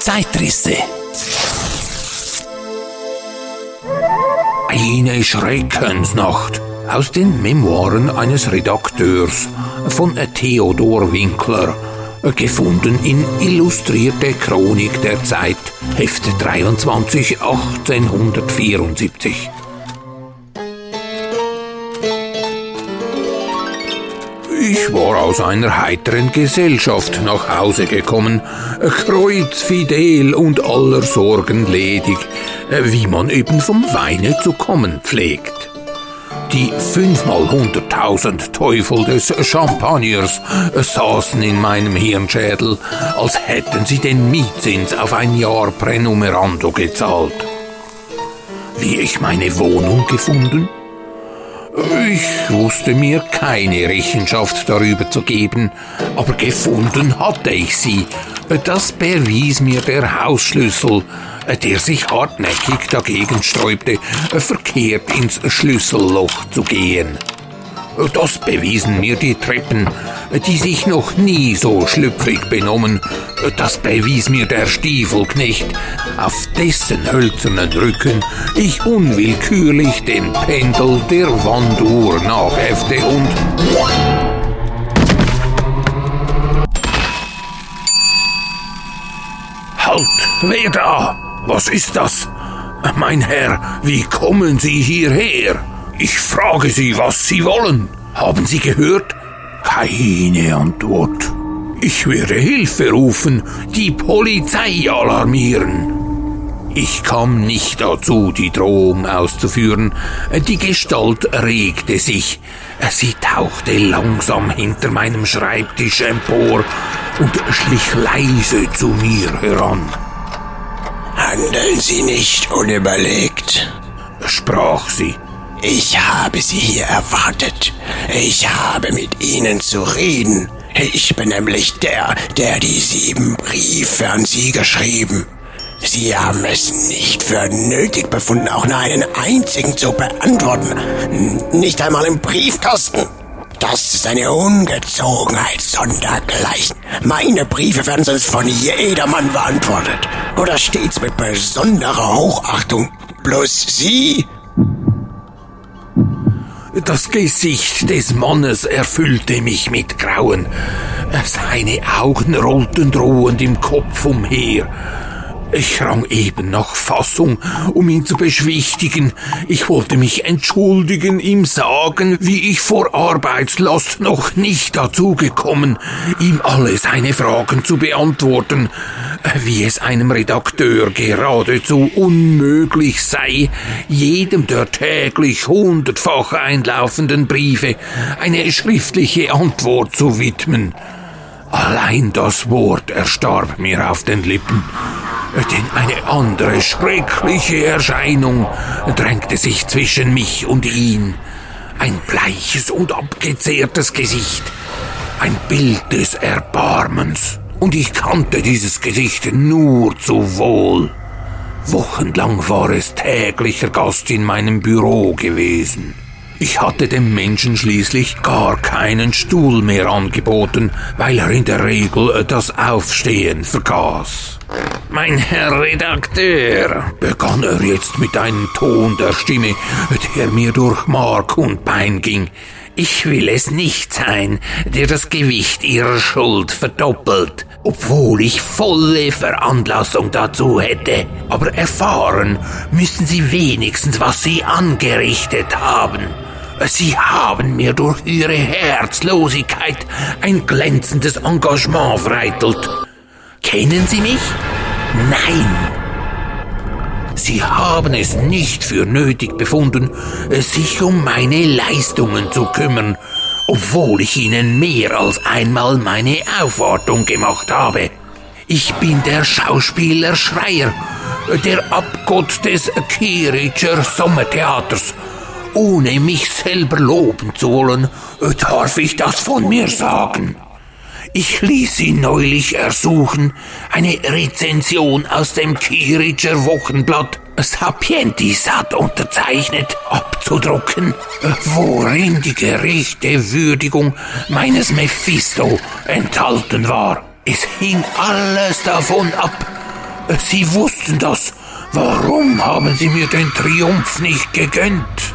Zeitrisse. Eine Schreckensnacht aus den Memoiren eines Redakteurs von Theodor Winkler, gefunden in Illustrierte Chronik der Zeit, Heft 23, 1874. Ich war aus einer heiteren Gesellschaft nach Hause gekommen, kreuzfidel und aller Sorgen ledig, wie man eben vom Weine zu kommen pflegt. Die fünfmal hunderttausend Teufel des Champagners saßen in meinem Hirnschädel, als hätten sie den Mietzins auf ein Jahr Pränumerando gezahlt. Wie ich meine Wohnung gefunden? Ich wusste mir keine Rechenschaft darüber zu geben, aber gefunden hatte ich sie. Das bewies mir der Hausschlüssel, der sich hartnäckig dagegen sträubte, verkehrt ins Schlüsselloch zu gehen. Das bewiesen mir die Treppen, die sich noch nie so schlüpfrig benommen. Das bewies mir der Stiefelknecht, auf dessen hölzernen Rücken ich unwillkürlich den Pendel der Wanduhr nachhefte und... Halt, wer da? Was ist das? Mein Herr, wie kommen Sie hierher? Ich frage Sie, was Sie wollen. Haben Sie gehört? Keine Antwort. Ich werde Hilfe rufen, die Polizei alarmieren. Ich kam nicht dazu, die Drohung auszuführen. Die Gestalt regte sich. Sie tauchte langsam hinter meinem Schreibtisch empor und schlich leise zu mir heran. Handeln Sie nicht unüberlegt, sprach sie. Ich habe Sie hier erwartet. Ich habe mit Ihnen zu reden. Ich bin nämlich der, der die sieben Briefe an Sie geschrieben. Sie haben es nicht für nötig befunden, auch nur einen einzigen zu beantworten. Nicht einmal im Briefkasten. Das ist eine Ungezogenheit sondergleichen. Meine Briefe werden sonst von jedermann beantwortet. Oder stets mit besonderer Hochachtung. Bloß Sie das Gesicht des Mannes erfüllte mich mit Grauen. Seine Augen rollten drohend im Kopf umher. Ich rang eben nach Fassung, um ihn zu beschwichtigen. Ich wollte mich entschuldigen, ihm sagen, wie ich vor Arbeitslast noch nicht dazu gekommen, ihm alle seine Fragen zu beantworten, wie es einem Redakteur geradezu unmöglich sei, jedem der täglich hundertfach einlaufenden Briefe eine schriftliche Antwort zu widmen. Allein das Wort erstarb mir auf den Lippen denn eine andere schreckliche Erscheinung drängte sich zwischen mich und ihn. Ein bleiches und abgezehrtes Gesicht, ein Bild des Erbarmens. Und ich kannte dieses Gesicht nur zu wohl. Wochenlang war es täglicher Gast in meinem Büro gewesen. Ich hatte dem Menschen schließlich gar keinen Stuhl mehr angeboten, weil er in der Regel das Aufstehen vergaß. Mein Herr Redakteur, begann er jetzt mit einem Ton der Stimme, der mir durch Mark und Bein ging. Ich will es nicht sein, der das Gewicht Ihrer Schuld verdoppelt, obwohl ich volle Veranlassung dazu hätte. Aber erfahren müssen Sie wenigstens, was Sie angerichtet haben. Sie haben mir durch Ihre Herzlosigkeit ein glänzendes Engagement vereitelt. Kennen Sie mich? Nein. Sie haben es nicht für nötig befunden, sich um meine Leistungen zu kümmern, obwohl ich Ihnen mehr als einmal meine Aufwartung gemacht habe. Ich bin der Schauspieler Schreier, der Abgott des Kiritscher Sommertheaters ohne mich selber loben zu wollen, darf ich das von mir sagen. Ich ließ sie neulich ersuchen, eine Rezension aus dem Kiritscher Wochenblatt Sapientisat unterzeichnet abzudrucken, worin die gerechte Würdigung meines Mephisto enthalten war. Es hing alles davon ab, Sie wussten das. Warum haben Sie mir den Triumph nicht gegönnt?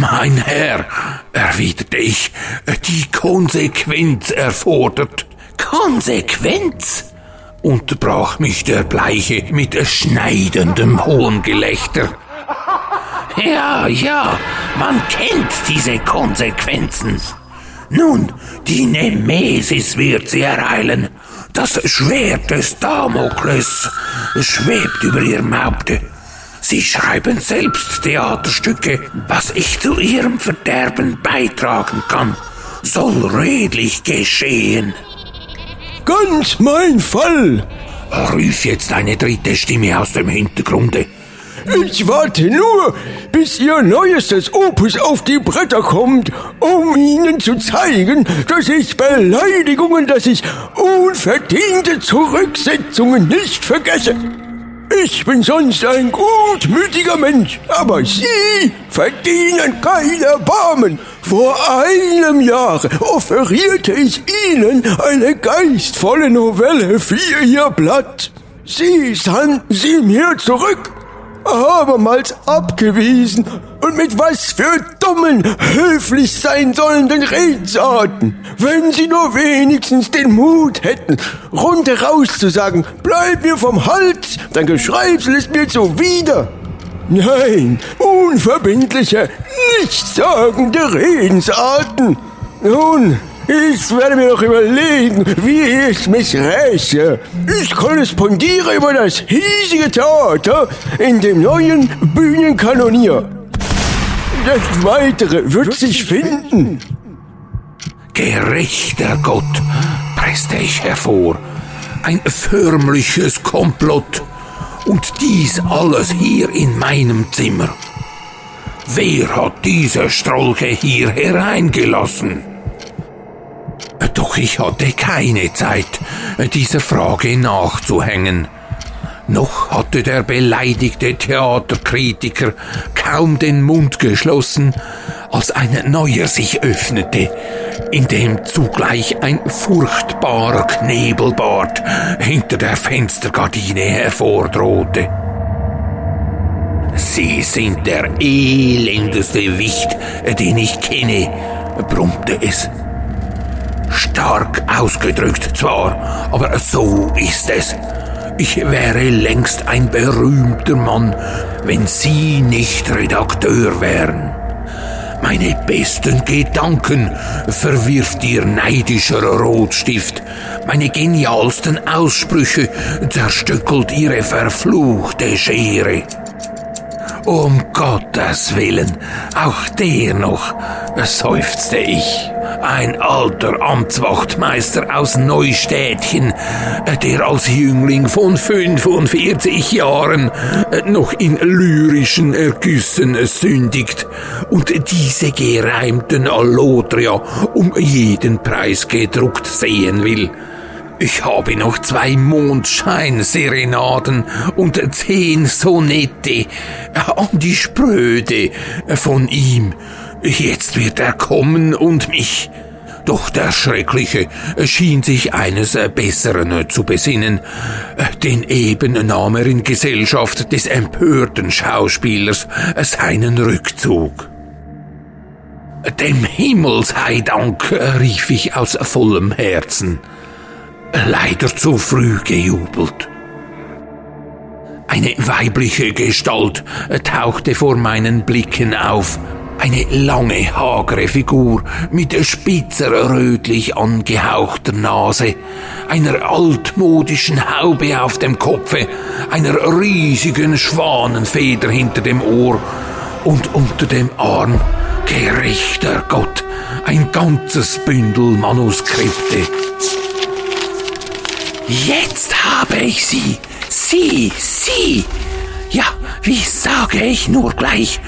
Mein Herr, erwiderte ich, die Konsequenz erfordert. Konsequenz? unterbrach mich der Bleiche mit schneidendem Hohngelächter. Ja, ja, man kennt diese Konsequenzen. Nun, die Nemesis wird sie ereilen. Das Schwert des Damokles schwebt über ihrem Haupte. Sie schreiben selbst Theaterstücke. Was ich zu ihrem Verderben beitragen kann, soll redlich geschehen. Ganz mein Fall, rief jetzt eine dritte Stimme aus dem Hintergrunde. Ich warte nur, bis Ihr neuestes Opus auf die Bretter kommt, um Ihnen zu zeigen, dass ich Beleidigungen, dass ich unverdiente Zurücksetzungen nicht vergesse. Ich bin sonst ein gutmütiger Mensch, aber Sie verdienen kein Erbarmen. Vor einem Jahr offerierte ich Ihnen eine geistvolle Novelle für Ihr Blatt. Sie sandten sie mir zurück abermals abgewiesen und mit was für dummen, höflich sein sollenden Redensarten. Wenn sie nur wenigstens den Mut hätten, rundheraus zu sagen, bleib mir vom Hals, dein Geschreibsel ist mir zuwider. Nein, unverbindliche, nichtssagende Redensarten. Nun, ich werde mir noch überlegen, wie ich mich räche. Ich korrespondiere über das hiesige Theater in dem neuen Bühnenkanonier. Das Weitere wird sich finden. Gerechter Gott, presste ich hervor. Ein förmliches Komplott. Und dies alles hier in meinem Zimmer. Wer hat diese Strolche hier hereingelassen? Doch ich hatte keine Zeit, dieser Frage nachzuhängen. Noch hatte der beleidigte Theaterkritiker kaum den Mund geschlossen, als ein neuer sich öffnete, in dem zugleich ein furchtbarer Knebelbart hinter der Fenstergardine hervordrohte. Sie sind der elendeste Wicht, den ich kenne, brummte es. Stark ausgedrückt zwar, aber so ist es. Ich wäre längst ein berühmter Mann, wenn Sie nicht Redakteur wären. Meine besten Gedanken verwirft Ihr neidischer Rotstift. Meine genialsten Aussprüche zerstückelt Ihre verfluchte Schere. Um Gottes Willen, auch der noch, seufzte ich ein alter Amtswachtmeister aus Neustädtchen, der als Jüngling von 45 Jahren noch in lyrischen Ergüssen sündigt und diese gereimten Allotria um jeden Preis gedruckt sehen will. Ich habe noch zwei Mondscheinserenaden und zehn Sonette an die Spröde von ihm Jetzt wird er kommen und mich. Doch der Schreckliche schien sich eines Besseren zu besinnen, denn eben nahm er in Gesellschaft des empörten Schauspielers seinen Rückzug. Dem Himmel sei Dank, rief ich aus vollem Herzen. Leider zu früh gejubelt. Eine weibliche Gestalt tauchte vor meinen Blicken auf, eine lange, hagere Figur mit spitzer, rötlich angehauchter Nase, einer altmodischen Haube auf dem Kopfe, einer riesigen Schwanenfeder hinter dem Ohr und unter dem Arm, gerechter Gott, ein ganzes Bündel Manuskripte. Jetzt habe ich sie, sie, sie. Ja, wie sage ich nur gleich,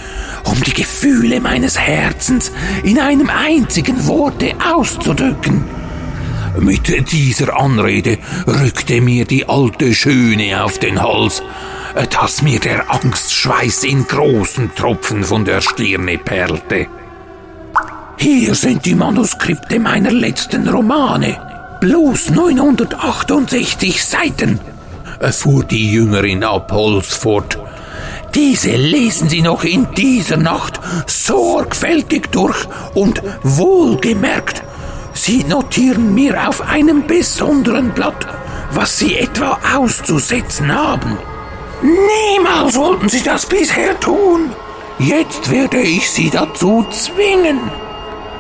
um die Gefühle meines Herzens in einem einzigen Worte auszudrücken. Mit dieser Anrede rückte mir die alte Schöne auf den Hals, dass mir der Angstschweiß in großen Tropfen von der Stirne perlte. Hier sind die Manuskripte meiner letzten Romane. Bloß 968 Seiten. fuhr die Jüngerin Apollos fort. Diese lesen Sie noch in dieser Nacht sorgfältig durch und wohlgemerkt. Sie notieren mir auf einem besonderen Blatt, was Sie etwa auszusetzen haben. Niemals wollten Sie das bisher tun. Jetzt werde ich Sie dazu zwingen.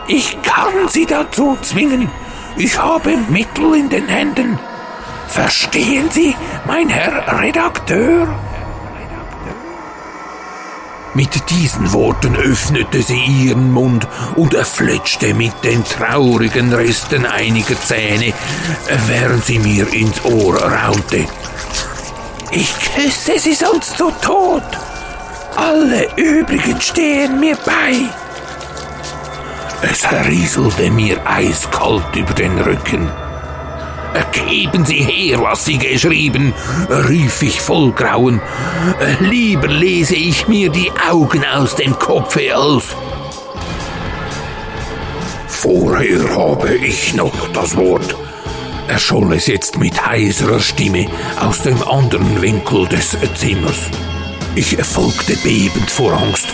Ich kann Sie dazu zwingen. Ich habe Mittel in den Händen. Verstehen Sie, mein Herr Redakteur? Mit diesen Worten öffnete sie ihren Mund und fletschte mit den traurigen Resten einiger Zähne, während sie mir ins Ohr raunte. Ich küsse sie sonst zu Tod. Alle übrigen stehen mir bei. Es rieselte mir eiskalt über den Rücken. Geben Sie her, was Sie geschrieben, rief ich voll Grauen. Lieber lese ich mir die Augen aus dem Kopfe als. Vorher habe ich noch das Wort, erscholl es jetzt mit heiserer Stimme aus dem anderen Winkel des Zimmers. Ich folgte bebend vor Angst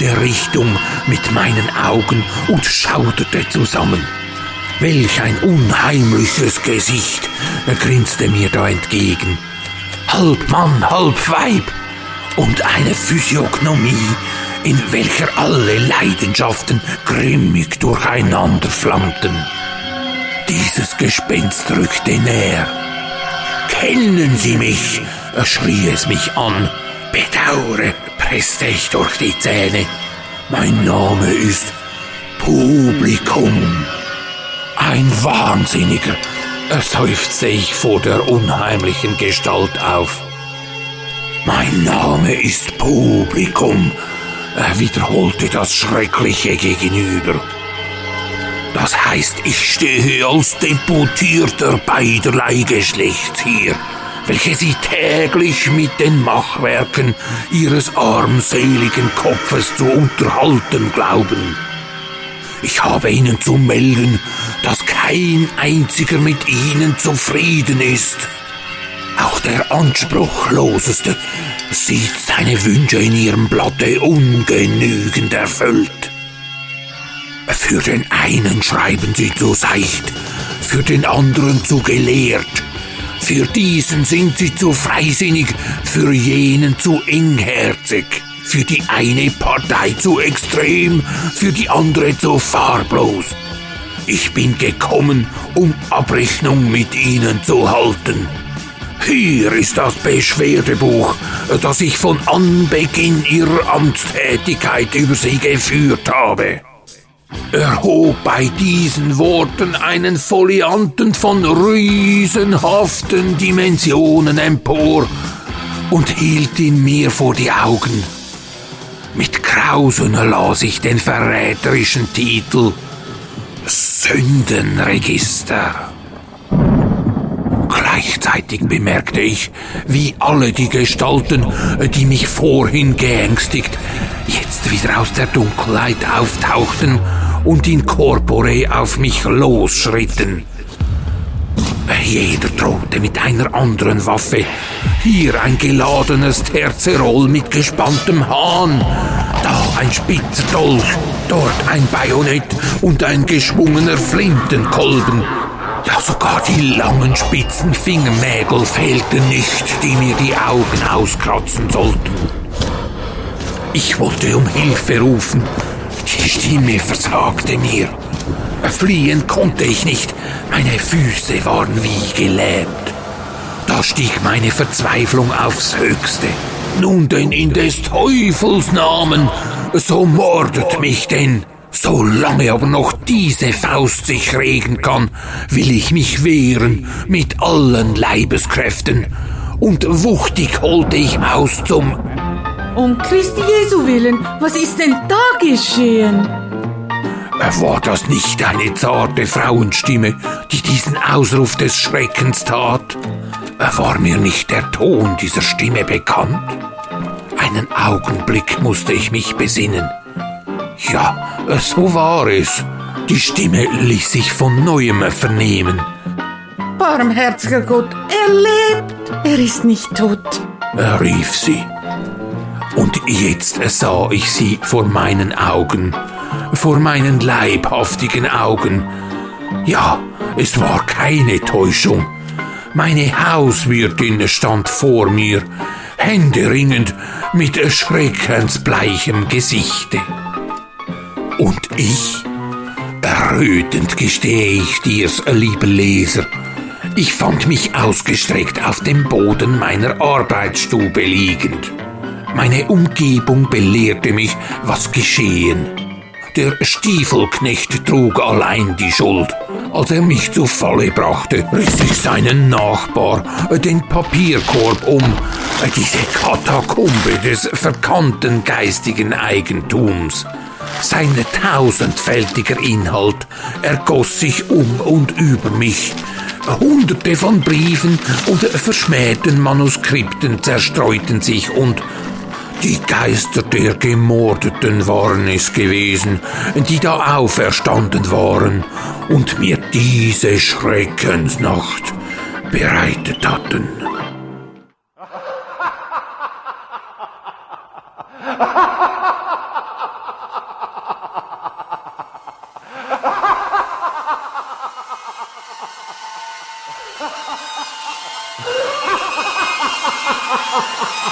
der Richtung mit meinen Augen und schauderte zusammen. Welch ein unheimliches Gesicht grinste mir da entgegen. Halb Mann, halb Weib und eine Physiognomie, in welcher alle Leidenschaften grimmig durcheinander flammten. Dieses Gespenst rückte näher. Kennen Sie mich? schrie es mich an. Bedaure, presste ich durch die Zähne. Mein Name ist Publikum. Ein Wahnsinniger, seufzte ich vor der unheimlichen Gestalt auf. Mein Name ist Publikum, wiederholte das Schreckliche gegenüber. Das heißt, ich stehe als Deputierter beiderlei Geschlechts hier, welche sie täglich mit den Machwerken ihres armseligen Kopfes zu unterhalten glauben. Ich habe Ihnen zu melden, dass kein einziger mit Ihnen zufrieden ist. Auch der Anspruchloseste sieht seine Wünsche in Ihrem Blatte ungenügend erfüllt. Für den einen schreiben Sie zu seicht, für den anderen zu gelehrt, für diesen sind Sie zu freisinnig, für jenen zu engherzig für die eine Partei zu extrem, für die andere zu farblos. Ich bin gekommen, um Abrechnung mit Ihnen zu halten. Hier ist das Beschwerdebuch, das ich von Anbeginn Ihrer Amtstätigkeit über Sie geführt habe. Er hob bei diesen Worten einen Folianten von riesenhaften Dimensionen empor und hielt ihn mir vor die Augen. Mit Grausen las ich den verräterischen Titel Sündenregister. Gleichzeitig bemerkte ich, wie alle die Gestalten, die mich vorhin geängstigt, jetzt wieder aus der Dunkelheit auftauchten und in Corpore auf mich losschritten. Jeder drohte mit einer anderen Waffe. Hier ein geladenes Terzerol mit gespanntem Hahn. Da ein spitzer Dolch. Dort ein Bajonett und ein geschwungener Flintenkolben. Ja, sogar die langen spitzen Fingernägel fehlten nicht, die mir die Augen auskratzen sollten. Ich wollte um Hilfe rufen. Die Stimme versagte mir. Fliehen konnte ich nicht, meine Füße waren wie gelähmt. Da stieg meine Verzweiflung aufs Höchste. Nun denn in des Teufels Namen, so mordet mich denn. Solange aber noch diese Faust sich regen kann, will ich mich wehren mit allen Leibeskräften. Und wuchtig holte ich aus zum... Um Christi Jesu willen, was ist denn da geschehen? War das nicht eine zarte Frauenstimme, die diesen Ausruf des Schreckens tat? War mir nicht der Ton dieser Stimme bekannt? Einen Augenblick musste ich mich besinnen. Ja, so war es. Die Stimme ließ sich von neuem vernehmen. Barmherziger Gott, er lebt, er ist nicht tot, rief sie. Und jetzt sah ich sie vor meinen Augen, vor meinen leibhaftigen Augen. Ja, es war keine Täuschung. Meine Hauswirtin stand vor mir, händeringend mit schreckensbleichem Gesichte. Und ich, errötend gestehe ich dir's, lieber Leser, ich fand mich ausgestreckt auf dem Boden meiner Arbeitsstube liegend. Meine Umgebung belehrte mich, was geschehen. Der Stiefelknecht trug allein die Schuld. Als er mich zu Falle brachte, riss ich seinen Nachbar den Papierkorb um. Diese Katakombe des verkannten geistigen Eigentums. Sein tausendfältiger Inhalt ergoss sich um und über mich. Hunderte von Briefen und verschmähten Manuskripten zerstreuten sich und die Geister der Gemordeten waren es gewesen, die da auferstanden waren und mir diese Schreckensnacht bereitet hatten.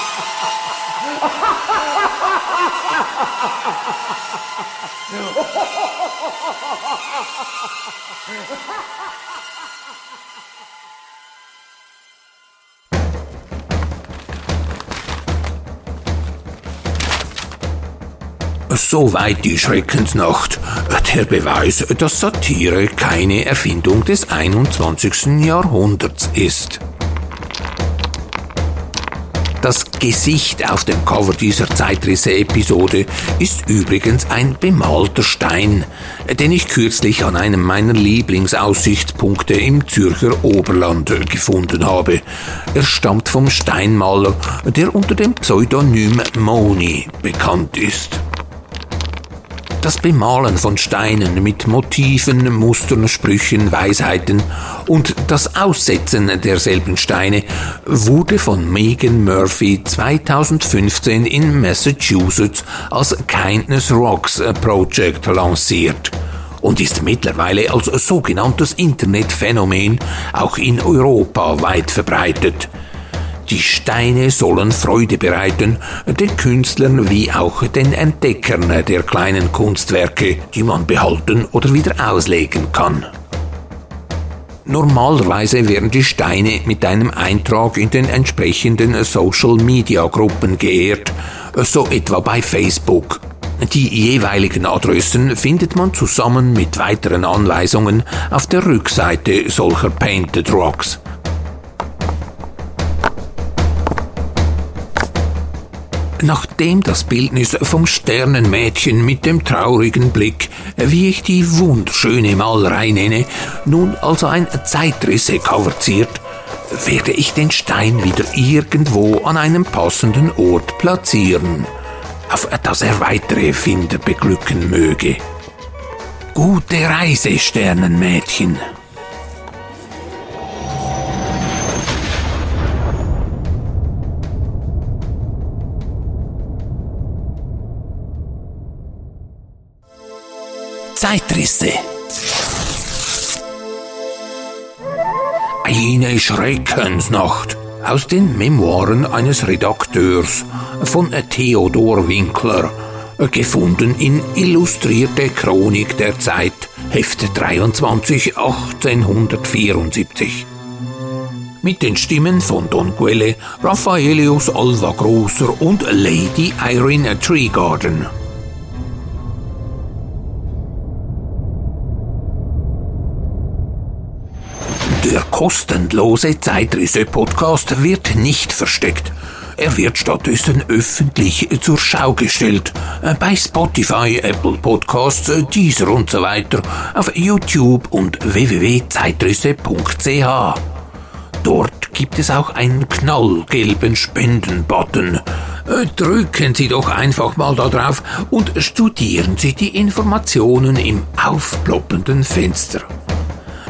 Soweit die Schreckensnacht. Der Beweis, dass Satire keine Erfindung des 21. Jahrhunderts ist. Gesicht auf dem Cover dieser Zeitrisse-Episode ist übrigens ein bemalter Stein, den ich kürzlich an einem meiner Lieblingsaussichtspunkte im Zürcher Oberland gefunden habe. Er stammt vom Steinmaler, der unter dem Pseudonym Moni bekannt ist. Das Bemalen von Steinen mit Motiven, Mustern, Sprüchen, Weisheiten und das Aussetzen derselben Steine wurde von Megan Murphy 2015 in Massachusetts als Kindness Rocks Project lanciert und ist mittlerweile als sogenanntes Internetphänomen auch in Europa weit verbreitet. Die Steine sollen Freude bereiten, den Künstlern wie auch den Entdeckern der kleinen Kunstwerke, die man behalten oder wieder auslegen kann. Normalerweise werden die Steine mit einem Eintrag in den entsprechenden Social-Media-Gruppen geehrt, so etwa bei Facebook. Die jeweiligen Adressen findet man zusammen mit weiteren Anweisungen auf der Rückseite solcher Painted Rocks. Nachdem das Bildnis vom Sternenmädchen mit dem traurigen Blick, wie ich die wunderschöne Malerei nenne, nun also ein Zeitrisse-Cover ziert, werde ich den Stein wieder irgendwo an einem passenden Ort platzieren, auf dass er weitere Finder beglücken möge. Gute Reise, Sternenmädchen! Zeitrisse. Eine Schreckensnacht aus den Memoiren eines Redakteurs von Theodor Winkler, gefunden in Illustrierte Chronik der Zeit, Heft 23, 1874. Mit den Stimmen von Don Quelle, Raffaelius Alva Großer und Lady Irene Treegarden. Kostenlose Zeitrisse-Podcast wird nicht versteckt. Er wird stattdessen öffentlich zur Schau gestellt. Bei Spotify, Apple Podcasts, Deezer und so weiter, auf YouTube und www.zeitrisse.ch. Dort gibt es auch einen knallgelben Spenden-Button. Drücken Sie doch einfach mal da drauf und studieren Sie die Informationen im aufploppenden Fenster.